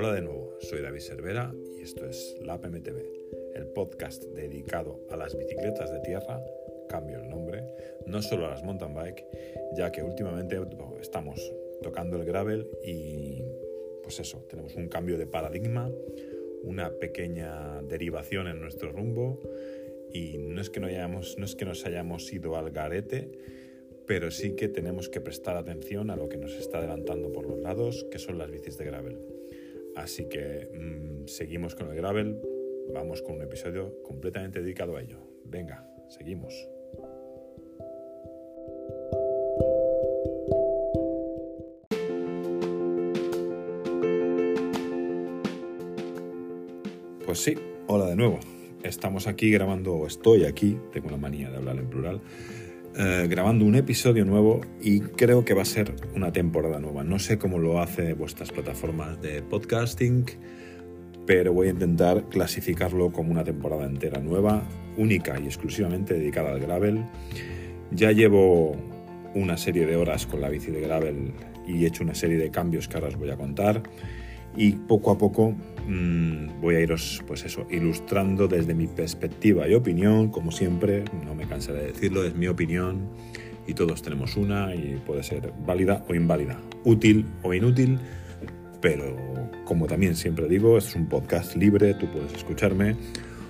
Hola de nuevo, soy David Cervera y esto es La PMTV, el podcast dedicado a las bicicletas de tierra, cambio el nombre, no solo a las mountain bike, ya que últimamente estamos tocando el gravel y pues eso, tenemos un cambio de paradigma, una pequeña derivación en nuestro rumbo y no es que, no hayamos, no es que nos hayamos ido al garete, pero sí que tenemos que prestar atención a lo que nos está adelantando por los lados, que son las bicis de gravel. Así que mm, seguimos con el gravel, vamos con un episodio completamente dedicado a ello. Venga, seguimos. Pues sí, hola de nuevo. Estamos aquí grabando, estoy aquí, tengo la manía de hablar en plural, eh, grabando un episodio nuevo y creo que va a ser una temporada nueva. No sé cómo lo hace vuestras plataformas de podcasting, pero voy a intentar clasificarlo como una temporada entera nueva, única y exclusivamente dedicada al gravel. Ya llevo una serie de horas con la bici de gravel y he hecho una serie de cambios que ahora os voy a contar y poco a poco mmm, voy a iros pues eso ilustrando desde mi perspectiva y opinión. Como siempre no me cansaré de decirlo es mi opinión y todos tenemos una y puede ser válida o inválida útil o inútil pero como también siempre digo es un podcast libre tú puedes escucharme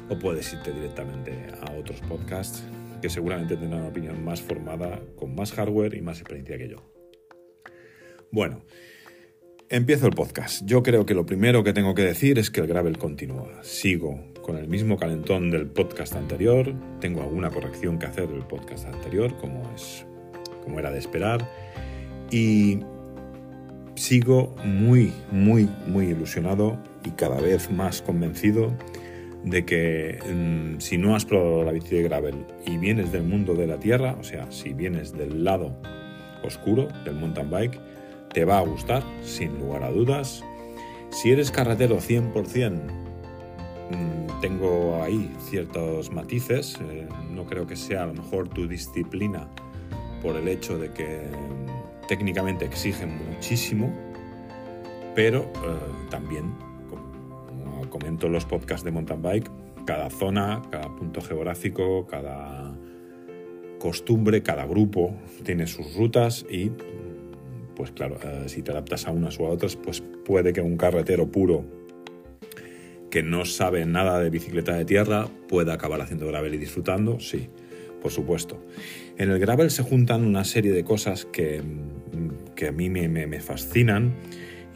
o puedes irte directamente a otros podcasts que seguramente tendrán una opinión más formada con más hardware y más experiencia que yo. Bueno Empiezo el podcast. Yo creo que lo primero que tengo que decir es que el gravel continúa. Sigo con el mismo calentón del podcast anterior. Tengo alguna corrección que hacer del podcast anterior, como es como era de esperar. Y sigo muy, muy, muy ilusionado y cada vez más convencido de que mmm, si no has probado la bici de gravel y vienes del mundo de la tierra, o sea, si vienes del lado oscuro del mountain bike, te va a gustar, sin lugar a dudas. Si eres carretero 100%, mmm, tengo ahí ciertos matices. Eh, no creo que sea a lo mejor tu disciplina por el hecho de que mmm, técnicamente exigen muchísimo, pero eh, también, como comento en los podcasts de mountain bike, cada zona, cada punto geográfico, cada costumbre, cada grupo tiene sus rutas y pues claro, eh, si te adaptas a unas o a otras, pues puede que un carretero puro que no sabe nada de bicicleta de tierra pueda acabar haciendo gravel y disfrutando, sí, por supuesto. En el gravel se juntan una serie de cosas que, que a mí me, me, me fascinan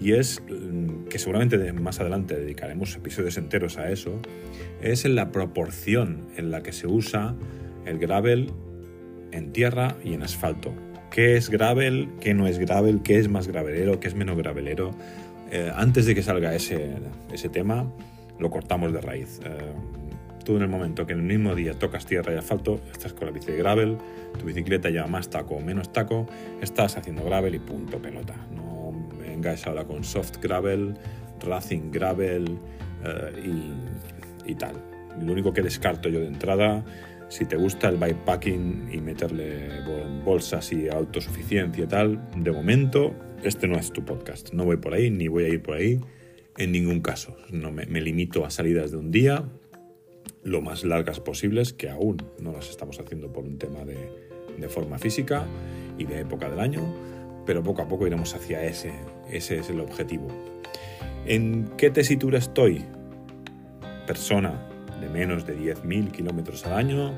y es mm, que seguramente más adelante dedicaremos episodios enteros a eso, es en la proporción en la que se usa el gravel en tierra y en asfalto qué es gravel, qué no es gravel, qué es más gravelero, qué es menos gravelero. Eh, antes de que salga ese, ese, tema, lo cortamos de raíz. Eh, tú en el momento que en el mismo día tocas tierra y asfalto, estás con la bici de gravel, tu bicicleta lleva más taco o menos taco, estás haciendo gravel y punto pelota. No vengáis ahora con soft gravel, racing gravel eh, y, y tal. Lo único que descarto yo de entrada si te gusta el bikepacking y meterle bolsas y autosuficiencia y tal, de momento este no es tu podcast. No voy por ahí ni voy a ir por ahí en ningún caso. No me, limito a salidas de un día lo más largas posibles, que aún no las estamos haciendo por un tema de, de forma física y de época del año, pero poco a poco iremos hacia ese. Ese es el objetivo. ¿En qué tesitura estoy? Persona de menos de 10.000 kilómetros al año,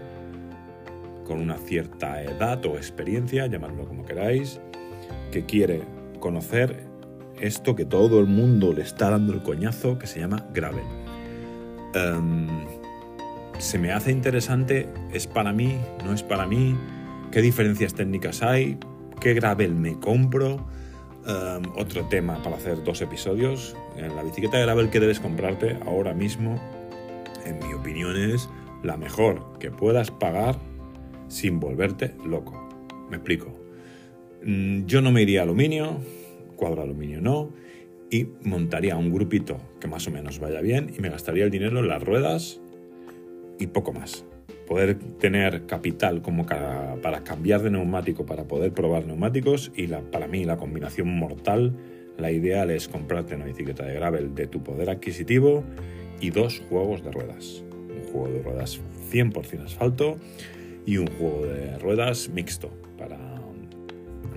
con una cierta edad o experiencia, llamadlo como queráis, que quiere conocer esto que todo el mundo le está dando el coñazo, que se llama gravel. Um, se me hace interesante, es para mí, no es para mí, qué diferencias técnicas hay, qué gravel me compro. Um, otro tema para hacer dos episodios. En la bicicleta de gravel que debes comprarte ahora mismo en mi opinión, es la mejor que puedas pagar sin volverte loco. Me explico. Mm, yo no me iría a aluminio, cuadro aluminio no, y montaría un grupito que más o menos vaya bien y me gastaría el dinero en las ruedas y poco más. Poder tener capital como para cambiar de neumático, para poder probar neumáticos y para mí la combinación mortal la ideal es comprarte una bicicleta de gravel de tu poder adquisitivo y dos juegos de ruedas. Un juego de ruedas 100% asfalto y un juego de ruedas mixto para,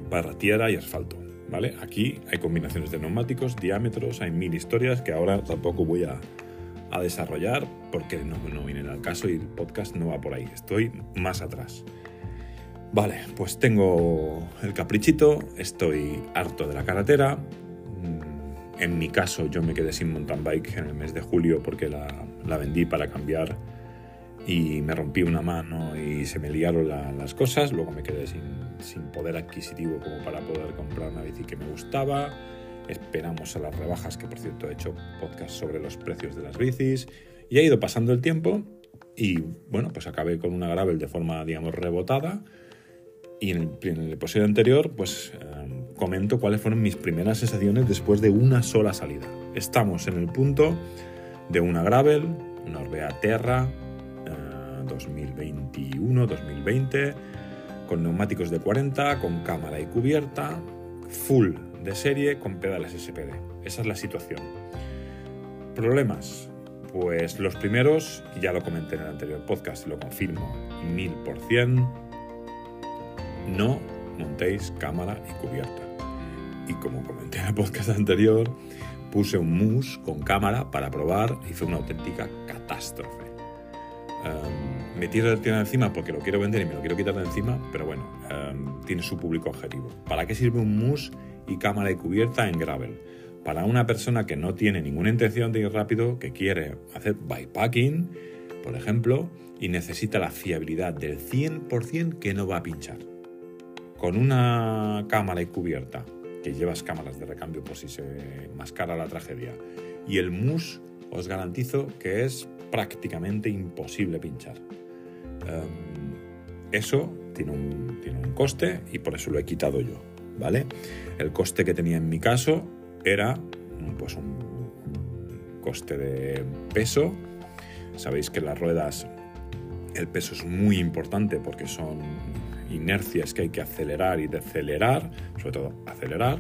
para tierra y asfalto. ¿Vale? Aquí hay combinaciones de neumáticos, diámetros, hay mil historias que ahora tampoco voy a, a desarrollar porque no, no vienen al caso y el podcast no va por ahí. Estoy más atrás. Vale, pues tengo el caprichito, estoy harto de la carretera. En mi caso, yo me quedé sin mountain bike en el mes de julio porque la, la vendí para cambiar y me rompí una mano y se me liaron las cosas. Luego me quedé sin, sin, poder adquisitivo como para poder comprar una bici que me gustaba. Esperamos a las rebajas, que por cierto he hecho podcast sobre los precios de las bicis. Y ha ido pasando el tiempo y bueno, pues acabé con una gravel de forma, digamos, rebotada. Y en el, en episodio anterior, pues eh, comento cuáles fueron mis primeras sensaciones después de una sola salida. Estamos en el punto de una gravel, una Orbea Terra, 2021-2020, con neumáticos de 40, con cámara y cubierta, full de serie con pedales SPD. Esa es la situación. Problemas. Pues los primeros, ya lo comenté en el anterior podcast y lo confirmo, mil por cien, no montéis cámara y cubierta. Y como comenté en el podcast anterior, puse un mus con cámara para probar y fue una auténtica catástrofe. Um, me tiro el de encima porque lo quiero vender y me lo quiero quitar de encima, pero bueno, um, tiene su público objetivo. ¿Para qué sirve un mus y cámara y cubierta en gravel? Para una persona que no tiene ninguna intención de ir rápido, que quiere hacer bikepacking, por ejemplo, y necesita la fiabilidad del 100% que no va a pinchar. Con una cámara y cubierta, que llevas cámaras de recambio por si se mascara la tragedia, y el mus, os garantizo que es prácticamente imposible pinchar. Um, eso tiene un, tiene un coste y por eso lo he quitado yo, ¿vale? El coste que tenía en mi caso era pues un, un coste de peso. Sabéis que las ruedas el peso es muy importante porque son inercias que hay que acelerar y decelerar, sobre todo acelerar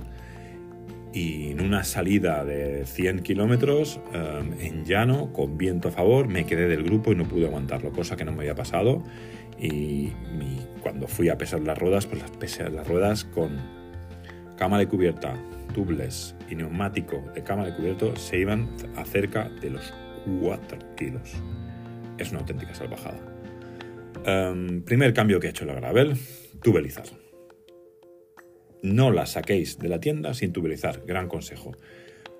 y en una salida de 100 kilómetros um, en llano, con viento a favor, me quedé del grupo y no pude aguantarlo, cosa que no me había pasado. Y, y cuando fui a pesar las ruedas, pues las pesé las ruedas con cámara de cubierta, tubeless y neumático de cámara de cubierto se iban a cerca de los 4 kilos. Es una auténtica salvajada. Um, primer cambio que he hecho la gravel, tubelizar no la saquéis de la tienda sin tubelizar, gran consejo.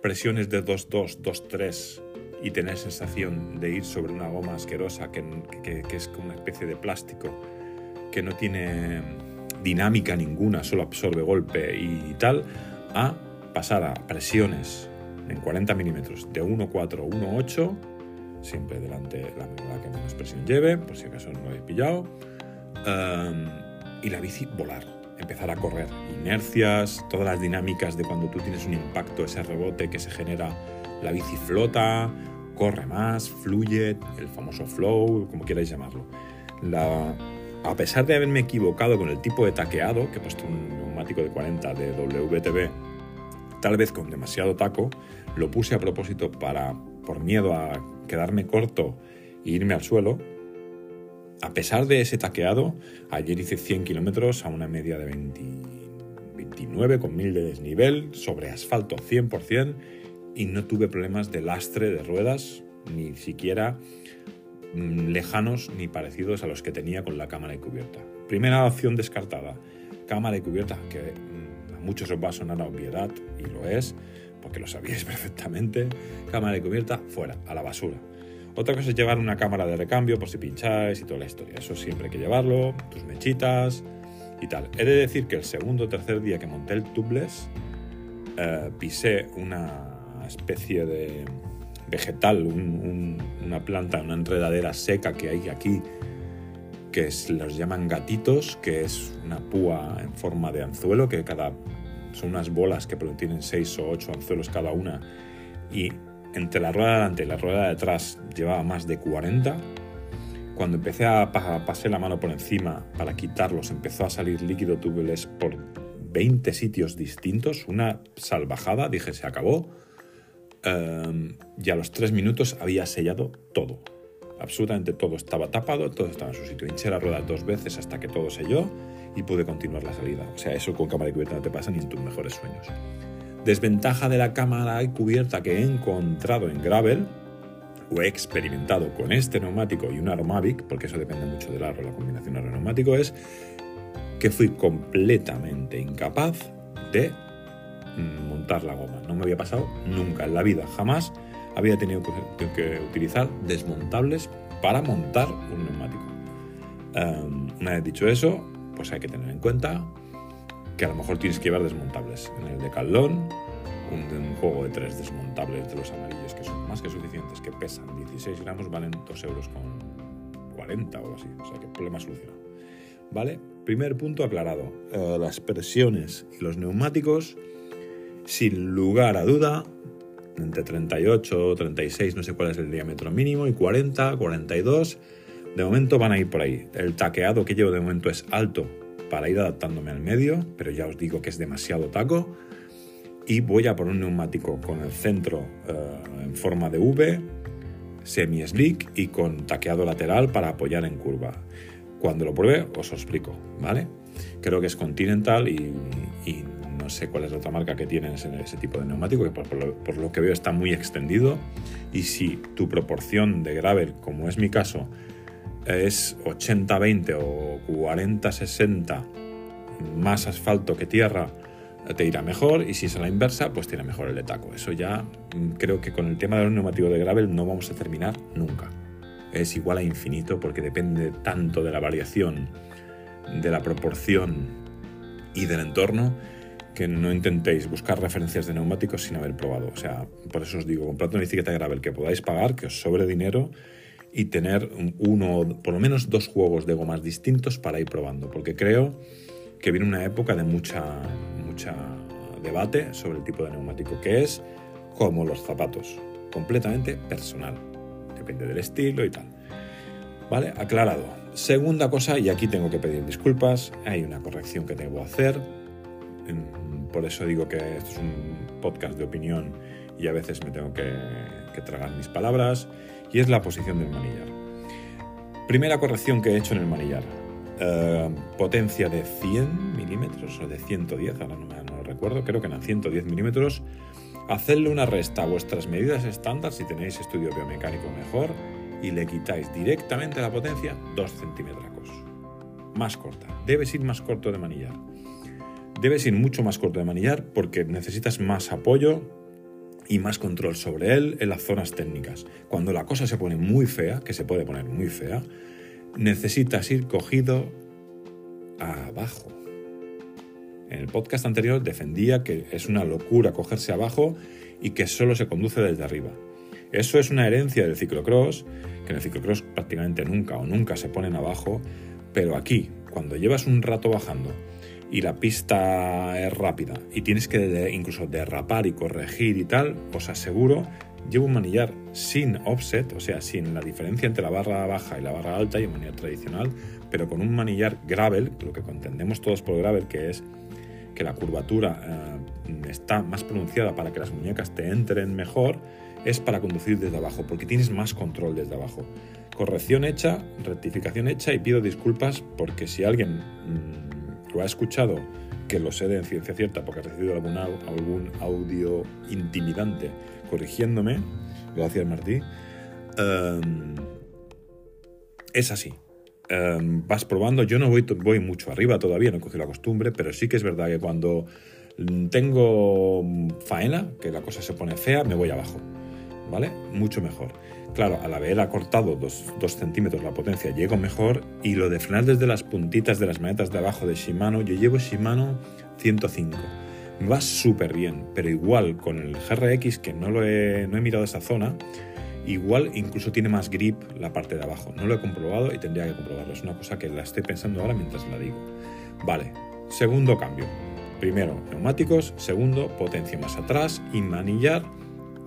Presiones de 2.2, 2.3 y tener sensación de ir sobre una goma asquerosa que, que, que, es como una especie de plástico que no tiene dinámica ninguna, solo absorbe golpe y tal, a pasar a presiones en 40 milímetros de 1.4, 1.8, siempre delante la, la que menos presión lleve, por si acaso no lo habéis pillado, um, y la bici volar empezar a correr. Inercias, todas las dinámicas de cuando tú tienes un impacto, ese rebote que se genera, la bici flota, corre más, fluye, el famoso flow, como queráis llamarlo. La, a pesar de haberme equivocado con el tipo de taqueado, que he puesto un neumático de 40 de WTB, tal vez con demasiado taco, lo puse a propósito para, por miedo a quedarme corto e irme al suelo, a pesar de ese taqueado, ayer hice 100 kilómetros a una media de 20, 29 con 1000 de desnivel, sobre asfalto 100% y no tuve problemas de lastre de ruedas, ni siquiera mm, lejanos ni parecidos a los que tenía con la cámara de cubierta. Primera opción descartada, cámara de cubierta, que mm, a muchos os va a sonar obviedad y lo es, porque lo sabíais perfectamente, cámara de cubierta fuera, a la basura. Otra cosa es llevar una cámara de recambio por si pincháis y toda la historia. Eso siempre hay que llevarlo, tus mechitas y tal. He de decir que el segundo o tercer día que monté el tubeless, eh, pisé una especie de vegetal, un, un, una planta, una enredadera seca que hay aquí, que los llaman gatitos, que es una púa en forma de anzuelo, que cada son unas bolas que tienen seis o ocho anzuelos cada una, y entre la rueda de delante y la rueda de atrás llevaba más de 40. Cuando empecé a pasar la mano por encima para quitarlos, empezó a salir líquido tubeless por 20 sitios distintos, una salvajada, dije, se acabó. Em, y a los tres minutos había sellado todo. Absolutamente todo estaba tapado, todo estaba en su sitio. Hinché la rueda dos veces hasta que todo selló y pude continuar la salida. O sea, eso con cámara y cubierta no te pasa ni en tus mejores sueños. Desventaja de la cámara y cubierta que he encontrado en Gravel, o he experimentado con este neumático y un Aromavic, porque eso depende mucho del aro, la combinación aro-neumático, es que fui completamente incapaz de mm, montar la goma. No me había pasado nunca en la vida, jamás había tenido que, utilizar desmontables para montar un neumático. Em, una vez dicho eso, pues hay que tener en cuenta que a lo mejor tienes que llevar desmontables. En el Decathlon, un, un juego de tres desmontables de los amarillos que son más que suficientes, que pesan 16 gramos, valen 2 euros con 40 o algo así. O sea que problema solucionado. ¿Vale? Primer punto aclarado. Eh, las presiones y los neumáticos, sin lugar a duda, entre 38, 36, no sé cuál es el diámetro mínimo, y 40, 42, de momento van a ir por ahí. El taqueado que llevo de momento es alto para ir adaptándome al medio, pero ya os digo que es demasiado taco. Y voy a por un neumático con el centro eh, en forma de V, semi-slick y con taqueado lateral para apoyar en curva. Cuando lo pruebe os lo explico, ¿vale? Creo que es Continental y, no sé cuál es la otra marca que tiene ese, tipo de neumático, que por, lo, que veo está muy extendido. Y si tu proporción de gravel, como es mi caso, es 80-20 o 40-60 más asfalto que tierra, te irá mejor y si es a la inversa, pues tiene mejor el de taco. Eso ya mm, creo que con el tema de los neumáticos de gravel no vamos a terminar nunca es igual a infinito porque depende tanto de la variación, de la proporción y del entorno que no intentéis buscar referencias de neumáticos sin haber probado. O sea, por eso os digo, comprad una bicicleta de gravel que podáis pagar, que os sobre dinero y tener uno, por lo menos dos juegos de gomas distintos para ir probando, porque creo que viene una época de mucha, mucha debate sobre el tipo de neumático que es como los zapatos, completamente personal depende del estilo y tal. ¿Vale? Aclarado. Segunda cosa, y aquí tengo que pedir disculpas, hay una corrección que que hacer. Por eso digo que esto es un podcast de opinión y a veces me tengo que, tragar mis palabras, y es la posición del manillar. Primera corrección que he hecho en el manillar. Eh, potencia de 100 milímetros o de 110, ahora no, me, no recuerdo, creo que eran 110 milímetros Hacedle una resta a vuestras medidas estándar si tenéis estudio biomecánico mejor y le quitáis directamente la potencia 2 centímetros. Más corta. Debes ir más corto de manillar. Debes ir mucho más corto de manillar porque necesitas más apoyo y más control sobre él en las zonas técnicas. Cuando la cosa se pone muy fea, que se puede poner muy fea, necesitas ir cogido abajo en el podcast anterior defendía que es una locura cogerse abajo y que solo se conduce desde arriba. Eso es una herencia del ciclocross, que en el ciclocross prácticamente nunca o nunca se ponen abajo, pero aquí, cuando llevas un rato bajando y la pista es rápida y tienes que incluso derrapar y corregir y tal, os aseguro, llevo un manillar sin offset, o sea, sin la diferencia entre la barra baja y la barra alta y un manillar tradicional, pero con un manillar gravel, lo que entendemos todos por gravel, que es que la curvatura eh, está más pronunciada para que las muñecas te entren mejor, es para conducir desde abajo, porque tienes más control desde abajo. Corrección hecha, rectificación hecha y pido disculpas porque si alguien mm, ha escuchado, que lo sé de ciencia cierta porque ha recibido algún, algún audio intimidante corrigiéndome, gracias Martí, em, es así. Em, vas probando. Yo no voy, voy mucho arriba todavía, no he cogido la costumbre, pero sí que es verdad que cuando tengo faena, que la cosa se pone fea, me voy abajo. ¿Vale? Mucho mejor. Claro, al haber acortado 2 centímetros la potencia, llego mejor. Y lo de frenar desde las puntitas de las manetas de abajo de Shimano, yo llevo Shimano 105. Me va súper bien, pero igual con el GRX, que no, lo he, no he mirado esa zona, Igual incluso tiene más grip la parte de abajo. No lo he comprobado y tendría que comprobarlo. Es una cosa que la estoy pensando ahora mientras la digo. Vale, segundo cambio. Primero, neumáticos. Segundo, potencia más atrás y manillar.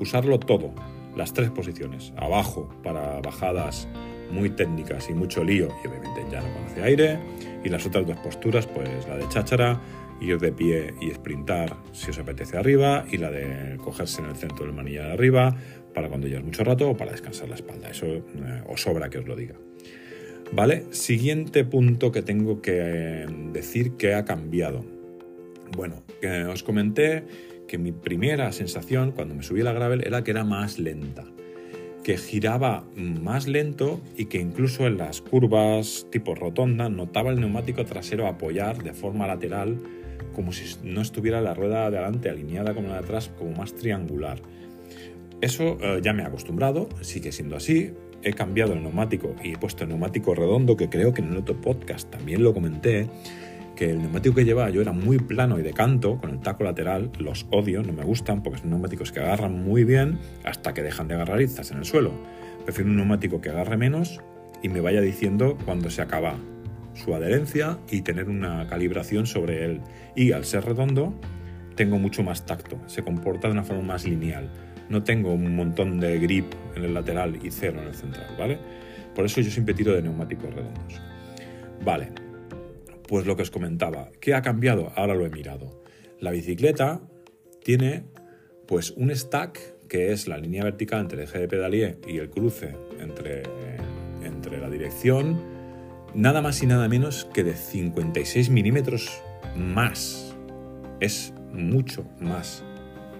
Usarlo todo. Las tres posiciones. Abajo para bajadas muy técnicas y mucho lío y obviamente ya no conoce aire. Y las otras dos posturas, pues la de cháchara ir de pie y sprintar si os apetece arriba y la de cogerse en el centro del manillar de arriba para cuando llevas mucho rato o para descansar la espalda. Eso eh, os sobra que os lo diga. ¿Vale? Siguiente punto que tengo que eh, decir que ha cambiado. Bueno, os comenté que mi primera sensación cuando me subí a la gravel era que era más lenta, que giraba más lento y que incluso en las curvas tipo rotonda notaba el neumático trasero apoyar de forma lateral como si no estuviera la rueda de adelante alineada como la de atrás, como más triangular. Eso eh, ya me he acostumbrado, sigue siendo así. He cambiado el neumático y he puesto el neumático redondo, que creo que en el otro podcast también lo comenté, que el neumático que llevaba yo era muy plano y de canto, con el taco lateral. Los odio, no me gustan, porque son neumáticos que agarran muy bien hasta que dejan de agarrar izas en el suelo. Prefiero un neumático que agarre menos y me vaya diciendo cuando se acaba su adherencia y tener una calibración sobre él. Y al ser redondo, tengo mucho más tacto, se comporta de una forma más lineal no tengo un montón de grip en el lateral y cero en el central, ¿vale? Por eso yo siempre tiro de neumáticos redondos. Vale, pues lo que os comentaba, ¿qué ha cambiado? Ahora lo he mirado. La bicicleta tiene pues un stack que es la línea vertical entre el eje de pedalier y el cruce entre, entre la dirección, nada más y nada menos que de 56 milímetros más. Es mucho más,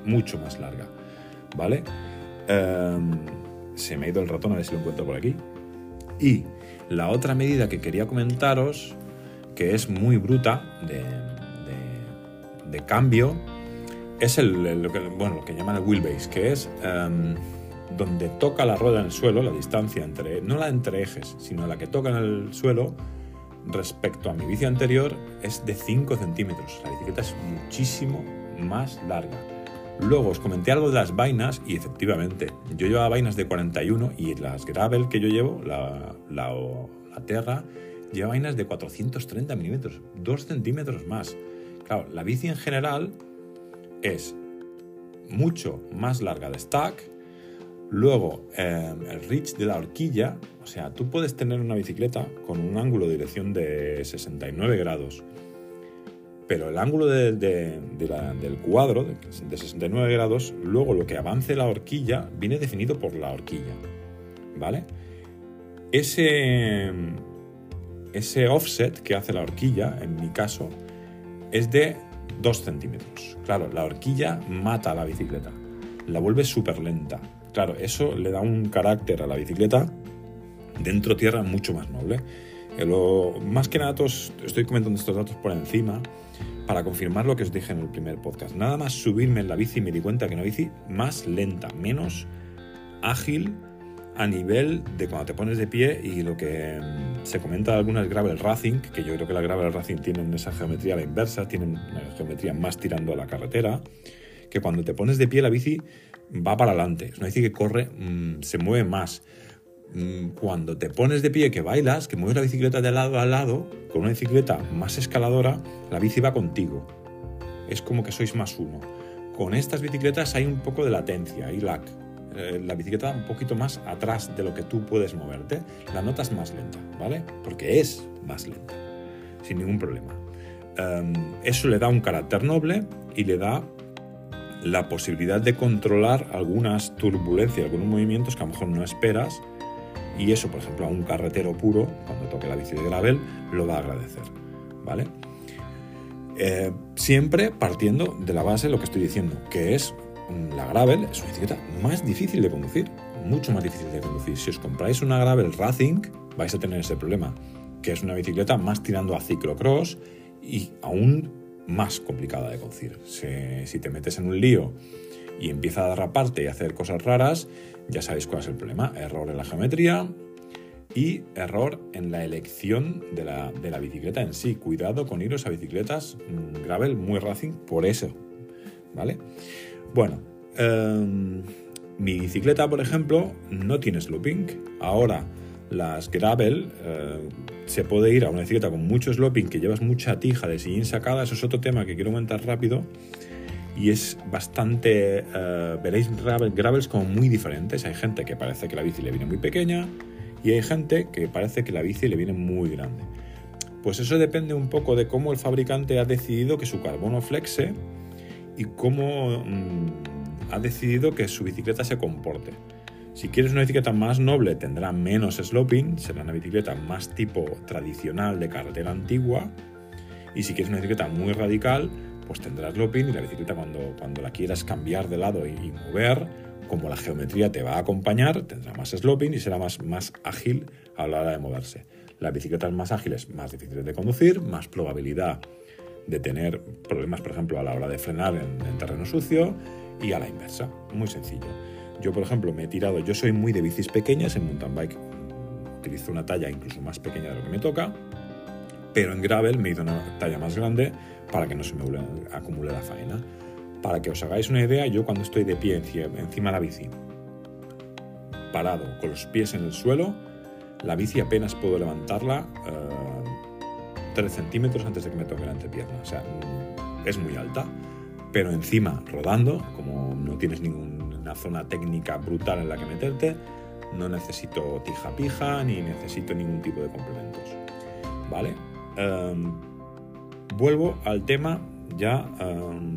mucho más larga. ¿vale? Em, se me ha ido el ratón, a ver si lo encuentro por aquí. Y la otra medida que quería comentaros, que es muy bruta de, cambio, es el, lo, bueno, lo que llaman el wheelbase, que es em, donde toca la rueda en el suelo, la distancia entre, no la entre ejes, sino la que toca en el suelo respecto a mi bici anterior es de 5 centímetros. La bicicleta es muchísimo más larga. Luego os comenté algo de las vainas y efectivamente, yo llevaba vainas de 41 y las gravel que yo llevo, la, la, la Terra, lleva vainas de 430 milímetros, 2 centímetros más. Claro, la bici en general es mucho más larga de stack. Luego, eh, el reach de la horquilla, o sea, tú puedes tener una bicicleta con un ángulo de dirección de 69 grados pero el ángulo del cuadro de 69 grados, luego lo que avance la horquilla viene definido por la horquilla, ¿vale? Ese, ese offset que hace la horquilla, en mi caso, es de 2 centímetros. Claro, la horquilla mata a la bicicleta, la vuelve súper lenta. Claro, eso le da un carácter a la bicicleta dentro tierra mucho más noble. Lo, más que nada, estoy comentando estos datos por encima para confirmar lo que os dije en el primer podcast. Nada más subirme en la bici me di cuenta que una bici más lenta, menos ágil a nivel de cuando te pones de pie y lo que mm, se comenta de algunas gravel racing, que yo creo que las gravel racing tienen esa geometría a la inversa, tienen una geometría más tirando a la carretera, que cuando te pones de pie la bici va para adelante. Es una bici que corre, mm, se mueve más. Mm, cuando te pones de pie, que bailas, que mueves la bicicleta de lado a lado, con una bicicleta más escaladora, la bici va contigo. Es como que sois más uno. Con estas bicicletas hay un poco de latencia, hay lag. Eh, la bicicleta un poquito más atrás de lo que tú puedes moverte. La notas más lenta, ¿vale? Porque es más lenta, sin ningún problema. Em, eso le da un carácter noble y le da la posibilidad de controlar algunas turbulencias, algunos movimientos que a lo mejor no esperas y eso, por ejemplo, a un carretero puro, cuando toque la bici de gravel, lo va a agradecer. ¿Vale? Eh, siempre partiendo de la base de lo que estoy diciendo, que es la gravel es una bicicleta más difícil de conducir, mucho más difícil de conducir. Si os compráis una gravel Racing, vais a tener ese problema, que es una bicicleta más tirando a ciclocross y aún más complicada de conducir. Si, te metes en un lío y empieza a derraparte y a hacer cosas raras, ya sabéis cuál es el problema. Error en la geometría y error en la elección de la, bicicleta en sí. Cuidado con iros a bicicletas mm, gravel muy racing por eso. ¿Vale? Bueno, em, mi bicicleta, por ejemplo, no tiene sloping. Ahora las gravel eh, se puede ir a una bicicleta con mucho sloping que llevas mucha tija de sillín sacada. Eso es otro tema que quiero comentar rápido y es bastante, uh, veréis gravels como muy diferentes. Hay gente que parece que la bici le viene muy pequeña y hay gente que parece que la bici le viene muy grande. Pues eso depende un poco de cómo el fabricante ha decidido que su carbono flexe y cómo mm, ha decidido que su bicicleta se comporte. Si quieres una bicicleta más noble tendrá menos sloping, será una bicicleta más tipo tradicional de carretera antigua. Y si quieres una bicicleta muy radical, pues tendrá sloping y la bicicleta cuando, cuando la quieras cambiar de lado y, mover, como la geometría te va a acompañar, tendrá más sloping y será más, más ágil a la hora de moverse. Las bicicletas más ágiles, más difíciles de conducir, más probabilidad de tener problemas, por ejemplo, a la hora de frenar en terreno sucio y a la inversa. Muy sencillo. Yo, por ejemplo, me he tirado, yo soy muy de bicis pequeñas en mountain bike, utilizo una talla incluso más pequeña de lo que me toca, pero en gravel me he ido una talla más grande para que no se me acumule la faena. Para que os hagáis una idea, yo cuando estoy de pie encima de la bici, parado con los pies en el suelo, la bici apenas puedo levantarla 3 eh, centímetros antes de que me toque la entrepierna. O sea, es muy alta, pero encima rodando, como no tienes ningún zona técnica brutal en la que meterte, no necesito tija pija ni necesito ningún tipo de complementos. ¿Vale? Em, vuelvo al tema ya em,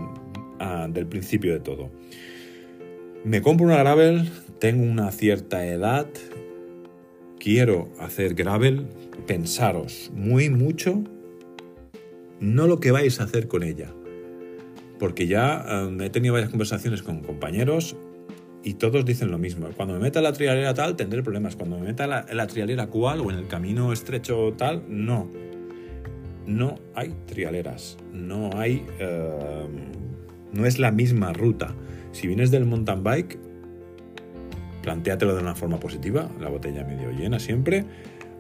del principio de todo. Me compro una gravel, tengo una cierta edad, quiero hacer gravel, pensaros muy mucho, no lo que vais a hacer con ella. Porque ya em, he tenido varias conversaciones con compañeros y todos dicen lo mismo. Cuando me meta la trialera tal, tendré problemas. Cuando me meta la, la trialera cual o en el camino estrecho tal, no. No hay trialeras. No hay. Eh, no es la misma ruta. Si vienes del mountain bike, plantéatelo de una forma positiva, la botella medio llena siempre.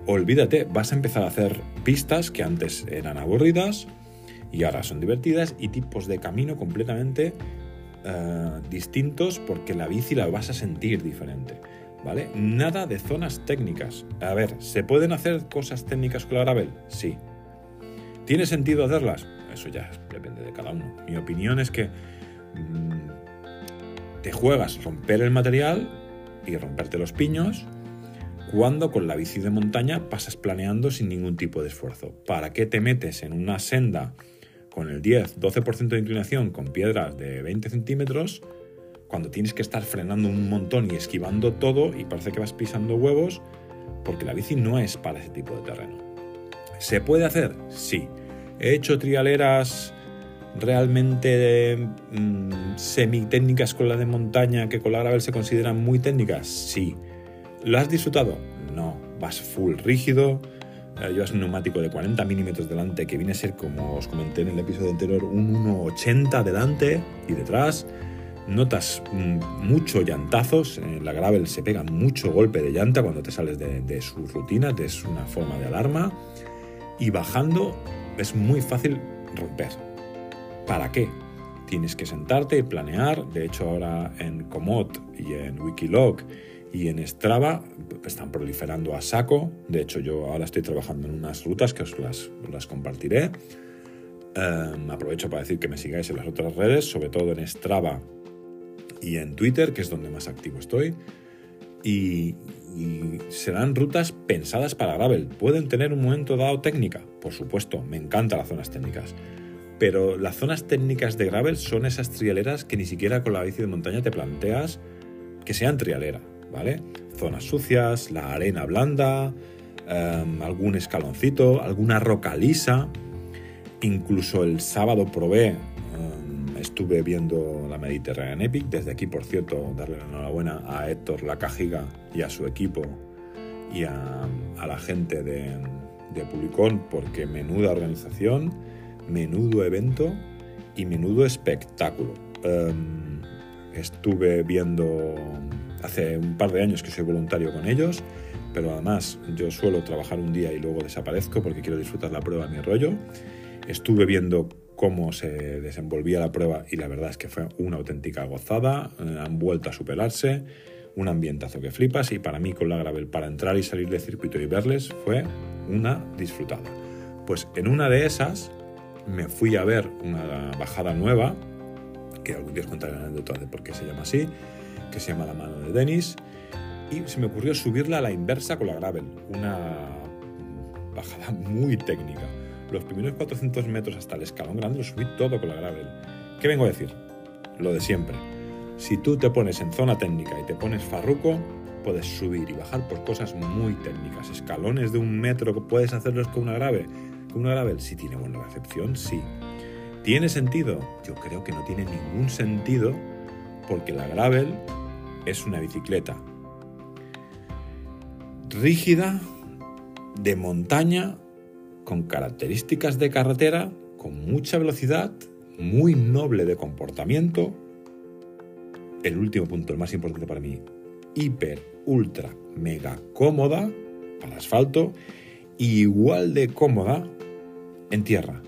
Olvídate, vas a empezar a hacer pistas que antes eran aburridas y ahora son divertidas y tipos de camino completamente eh, distintos porque la bici la vas a sentir diferente. ¿Vale? Nada de zonas técnicas. A ver, ¿se pueden hacer cosas técnicas con la gravel? Sí. ¿Tiene sentido hacerlas? Eso ya depende de cada uno. Mi opinión es que mm, te juegas romper el material y romperte los piños cuando con la bici de montaña pasas planeando sin ningún tipo de esfuerzo. ¿Para qué te metes en una senda con el 10-12% de inclinación con piedras de 20 centímetros, cuando tienes que estar frenando un montón y esquivando todo y parece que vas pisando huevos, porque la bici no es para ese tipo de terreno. ¿Se puede hacer? Sí. He hecho trialeras realmente mm, semi-técnicas con la de montaña que con la gravel se consideran muy técnicas? Sí. ¿Lo has disfrutado? No. Vas full rígido, eh, llevas un neumático de 40 milímetros delante que viene a ser, como os comenté en el episodio anterior, un 1,80 delante y detrás. Notas mm, mucho llantazos, en la gravel se pega mucho golpe de llanta cuando te sales de, su rutina, es una forma de alarma. Y bajando es muy fácil romper. ¿Para qué? Tienes que sentarte y planear. De hecho, ahora en Komoot y en Wikiloc y en Strava están proliferando a saco. De hecho, yo ahora estoy trabajando en unas rutas que os las, las compartiré. Em, aprovecho para decir que me sigáis en las otras redes, sobre todo en Strava y en Twitter, que es donde más activo estoy. Y, y, serán rutas pensadas para gravel. Pueden tener un momento dado técnica, por supuesto, me encantan las zonas técnicas. Pero las zonas técnicas de gravel son esas trialeras que ni siquiera con la bici de montaña te planteas que sean trialera. ¿vale? Zonas sucias, la arena blanda, em, algún escaloncito, alguna roca lisa. Incluso el sábado probé, em, estuve viendo la Mediterranean Epic. Desde aquí, por cierto, darle la enhorabuena a Héctor Lacajiga y a su equipo y a, la gente de, de Publicón, porque menuda organización, menudo evento y menudo espectáculo. Em, estuve viendo Hace un par de años que soy voluntario con ellos, pero además yo suelo trabajar un día y luego desaparezco porque quiero disfrutar la prueba a mi rollo. Estuve viendo cómo se desenvolvía la prueba y la verdad es que fue una auténtica gozada, eh, han vuelto a superarse, un ambientazo que flipas y para mí con la Gravel para entrar y salir del circuito y verles fue una disfrutada. Pues en una de esas me fui a ver una bajada nueva, que algún día os contaré la anécdota de por qué se llama así, que se llama La mano de Denis, y se me ocurrió subirla a la inversa con la gravel, una bajada muy técnica. Los primeros 400 metros hasta el escalón grande lo subí todo con la gravel. ¿Qué vengo a decir? Lo de siempre. Si tú te pones en zona técnica y te pones farruco, puedes subir y bajar por cosas muy técnicas. Escalones de un metro puedes hacerlos con una grave. Con una gravel, si tiene buena recepción, sí. ¿Tiene sentido? Yo creo que no tiene ningún sentido porque la gravel es una bicicleta rígida, de montaña, con características de carretera, con mucha velocidad, muy noble de comportamiento. El último punto, el más importante para mí, hiper, ultra, mega cómoda para asfalto igual de cómoda en tierra.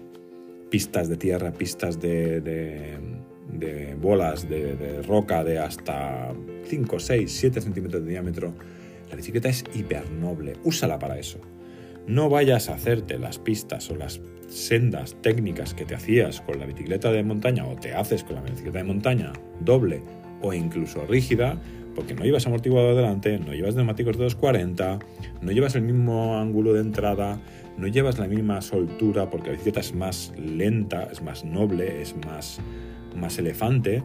Pistas de tierra, pistas de, de, bolas de, de, roca de hasta 5, 6, 7 centímetros de diámetro. La bicicleta es hiper noble, úsala para eso. No vayas a hacerte las pistas o las sendas técnicas que te hacías con la bicicleta de montaña o te haces con la bicicleta de montaña doble o incluso rígida, porque no llevas amortiguador delante, no llevas neumáticos de 240, no llevas el mismo ángulo de entrada, no llevas la misma soltura, porque la bicicleta es más lenta, es más noble, es más, más elefante.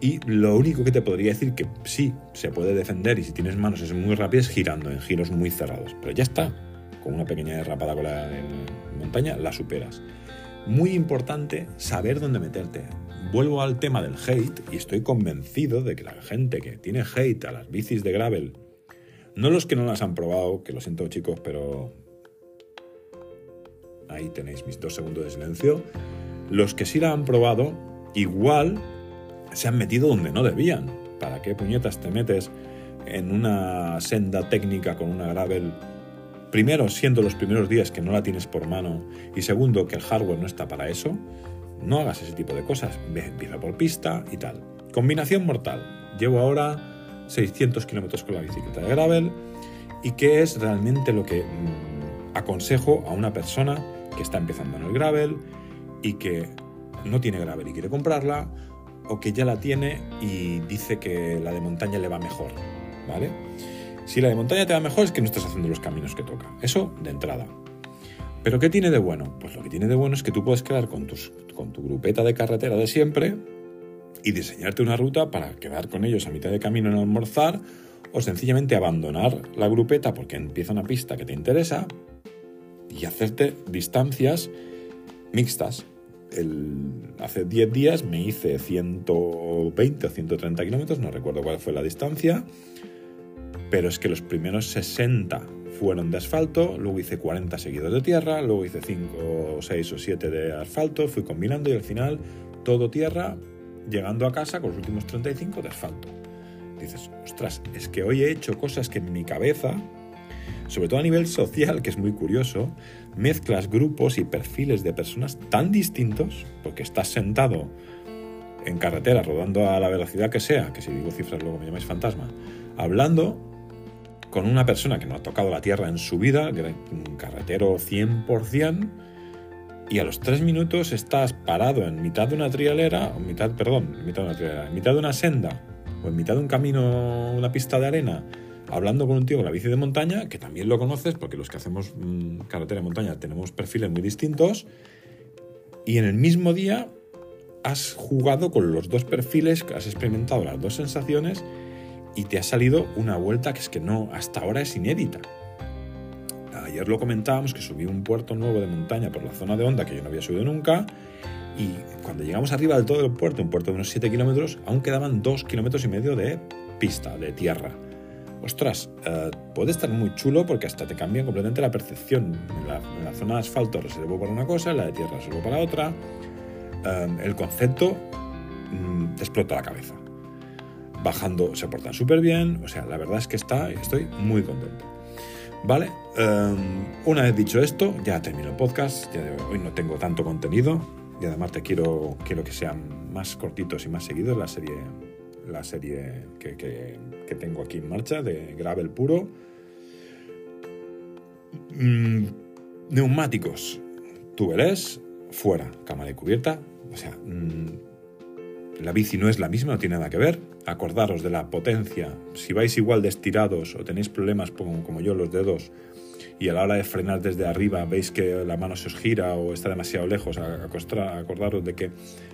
Y lo único que te podría decir que sí se puede defender y si tienes manos es muy rápido es girando en giros muy cerrados. Pero ya está, con una pequeña derrapada con la montaña la superas. Muy importante saber dónde meterte. Vuelvo al tema del hate y estoy convencido de que la gente que tiene hate a las bicis de gravel, no los que no las han probado, que lo siento chicos, pero ahí tenéis mis dos segundos de silencio, los que sí la han probado, igual se han metido donde no debían. ¿Para qué puñetas te metes en una senda técnica con una gravel? Primero, siendo los primeros días que no la tienes por mano y segundo, que el hardware no está para eso, no hagas ese tipo de cosas. Empieza por pista y tal. Combinación mortal. Llevo ahora 600 kilómetros con la bicicleta de gravel y qué es realmente lo que mm, aconsejo a una persona que está empezando en el gravel y que no tiene gravel y quiere comprarla o que ya la tiene y dice que la de montaña le va mejor, ¿vale? Si la de montaña te va mejor es que no estás haciendo los caminos que toca. Eso de entrada. ¿Pero qué tiene de bueno? Pues lo que tiene de bueno es que tú puedes quedar con, tu grupeta de carretera de siempre y diseñarte una ruta para quedar con ellos a mitad de camino en almorzar o sencillamente abandonar la grupeta porque empieza una pista que te interesa y hacerte distancias mixtas hace 10 días me hice 120 o 130 kilómetros, no recuerdo cuál fue la distancia, pero es que los primeros 60 fueron de asfalto, luego hice 40 seguidos de tierra, luego hice 5, 6 o 7 de asfalto, fui combinando y al final todo tierra, llegando a casa con los últimos 35 de asfalto. Dices, ostras, es que hoy he hecho cosas que en mi cabeza sobre todo a nivel social, que es muy curioso, mezclas grupos y perfiles de personas tan distintos, porque estás sentado en carretera, rodando a la velocidad que sea, que si digo cifras luego me llamáis fantasma, hablando con una persona que no ha tocado la tierra en su vida, un carretero 100%, y a los tres minutos estás parado en mitad de una trialera, en mitad, perdón, mitad de una senda, o en mitad de un camino, una pista de arena, hablando con un tío con la bici de montaña, que también lo conoces, porque los que hacemos mm, carretera de montaña tenemos perfiles muy distintos, y en el mismo día has jugado con los dos perfiles, has experimentado las dos sensaciones y te ha salido una vuelta que es que no, hasta ahora es inédita. Ayer lo comentábamos que subí un puerto nuevo de montaña por la zona de onda que yo no había subido nunca y cuando llegamos arriba del todo del puerto, un puerto de unos 7 kilómetros, aún quedaban 2 kilómetros y medio de pista, de tierra ostras, eh, puede estar muy chulo porque hasta te cambia completamente la percepción. En la, zona de asfalto reservo para una cosa, la de tierra reservo para otra. Eh, el concepto mm, explota la cabeza. Bajando se portan súper bien, o sea, la verdad es que está, estoy muy contento. Vale, eh, una vez dicho esto, ya termino el podcast, ya hoy no tengo tanto contenido y además te quiero, quiero que sean más cortitos y más seguidos la serie la serie que, tengo aquí en marcha de gravel puro. Mm, neumáticos, tubeless, fuera, cama de cubierta. O sea, mm, la bici no es la misma, no tiene nada que ver. Acordaros de la potencia. Si vais igual de estirados o tenéis problemas como, yo los dedos y a la hora de frenar desde arriba veis que la mano se os gira o está demasiado lejos, acordaros de que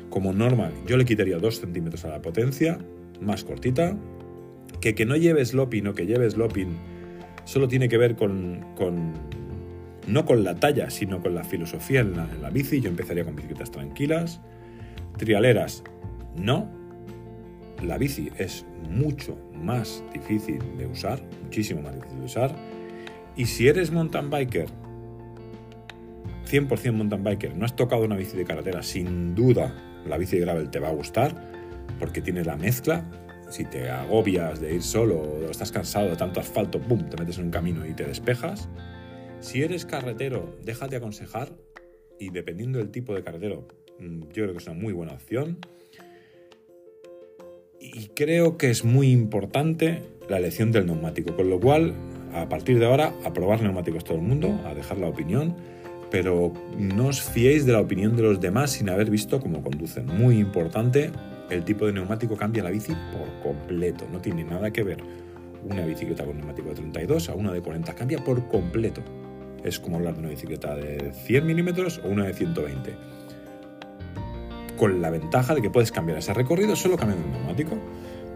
como norma yo le quitaría 2 centímetros a la potencia, más cortita, que que no lleve sloping o que lleve sloping solo tiene que ver con, no con la talla, sino con la filosofía en la, en la bici. Yo empezaría con bicicletas tranquilas, trialeras, no. La bici es mucho más difícil de usar, muchísimo más difícil de usar. Y si eres mountain biker, 100% mountain biker, no has tocado una bici de carretera, sin duda la bici de gravel te va a gustar porque tiene la mezcla. Si te agobias de ir solo o estás cansado de tanto asfalto, ¡pum!, te metes en un camino y te despejas. Si eres carretero, déjate aconsejar y dependiendo del tipo de carretero, mm, yo creo que es una muy buena opción. Y creo que es muy importante la elección del neumático, con lo cual, a partir de ahora, a probar neumáticos todo el mundo, a dejar la opinión, pero no os fiéis de la opinión de los demás sin haber visto cómo conducen. Muy importante, el tipo de neumático cambia la bici por completo, no tiene nada que ver una bicicleta con neumático de 32 a una de 40, cambia por completo. Es como hablar de una bicicleta de 100 milímetros o una de 120. Con la ventaja de que puedes cambiar ese recorrido solo cambiando el neumático,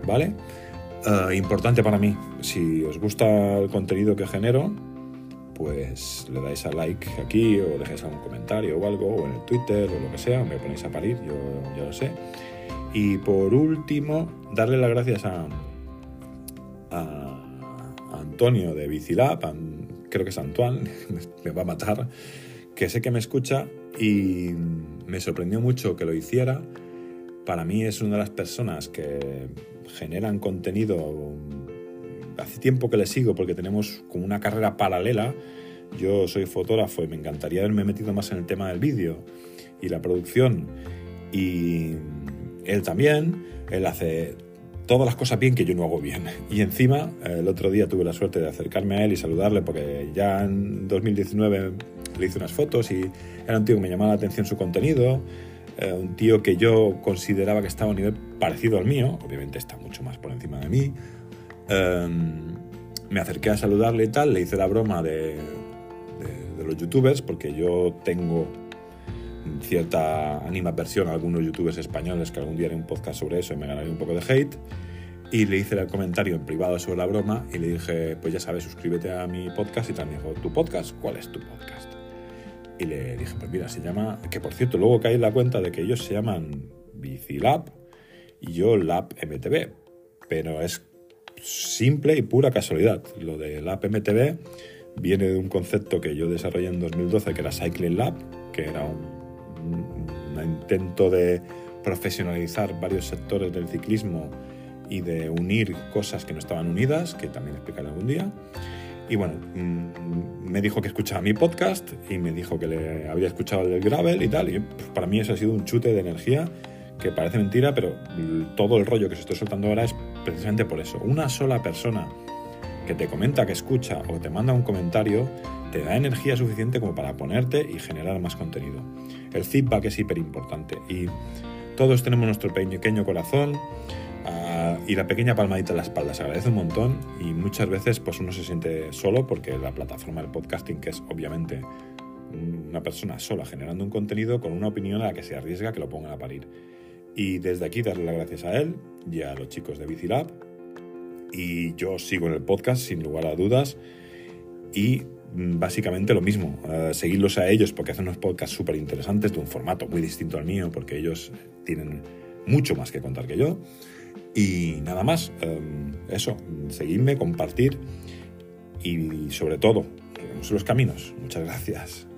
¿vale? Uh, importante para mí, si os gusta el contenido que genero, pues le dais a like aquí o dejáis algún comentario o algo, o en el Twitter o lo que sea, me ponéis a parir, yo ya lo sé. Y por último, darle las gracias a, a, Antonio de Bicilab, creo que es Antoine, me va a matar, que sé que me escucha y me sorprendió mucho que lo hiciera. Para mí es una de las personas que generan contenido. Hace tiempo que le sigo porque tenemos como una carrera paralela. Yo soy fotógrafo y me encantaría haberme metido más en el tema del vídeo y la producción. Y él también, él hace todas las cosas bien que yo no hago bien. Y encima, el otro día tuve la suerte de acercarme a él y saludarle porque ya en 2019 le hice unas fotos y era un tío que me llamaba la atención su contenido, eh, un tío que yo consideraba que estaba a un nivel parecido al mío, obviamente está mucho más por encima de mí. Em, me acerqué a saludarle y tal, le hice la broma de, de los youtubers porque yo tengo cierta animadversión a algunos youtubers españoles que algún día haré un podcast sobre eso y me ganaría un poco de hate. Y le hice el comentario en privado sobre la broma y le dije, pues ya sabes, suscríbete a mi podcast y también dijo, ¿tu podcast? ¿Cuál es tu podcast? Y le dije, pues mira, se llama, que por cierto, luego caí en la cuenta de que ellos se llaman Bicilab y yo Lab MTV, pero es simple y pura casualidad. Lo de Lab MTV viene de un concepto que yo desarrollé en 2012 que era Cycling Lab, que era un un intento de profesionalizar varios sectores del ciclismo y de unir cosas que no estaban unidas, que también explicaré algún día. Y bueno, mm, me dijo que escuchaba mi podcast y me dijo que le había escuchado el gravel y tal. Y pues, para mí eso ha sido un chute de energía que parece mentira, pero todo el rollo que se estoy soltando ahora es precisamente por eso. Una sola persona que te comenta que escucha o te manda un comentario te da energía suficiente como para ponerte y generar más contenido. El feedback es hiper importante y todos tenemos nuestro pequeño corazón uh, y la pequeña palmadita en la espalda. Se agradece un montón y muchas veces pues uno se siente solo porque la plataforma del podcasting, que es obviamente una persona sola generando un contenido con una opinión a la que se arriesga que lo pongan a parir. Y desde aquí darle las gracias a él y a los chicos de Bicilab. Y yo sigo en el podcast sin lugar a dudas. Y Mm, básicamente lo mismo, uh, seguirlos a ellos porque hacen unos podcasts súper interesantes de un formato muy distinto al mío porque ellos tienen mucho más que contar que yo. Y nada más, um, eso, seguidme, compartir y sobre todo, los caminos. Muchas gracias.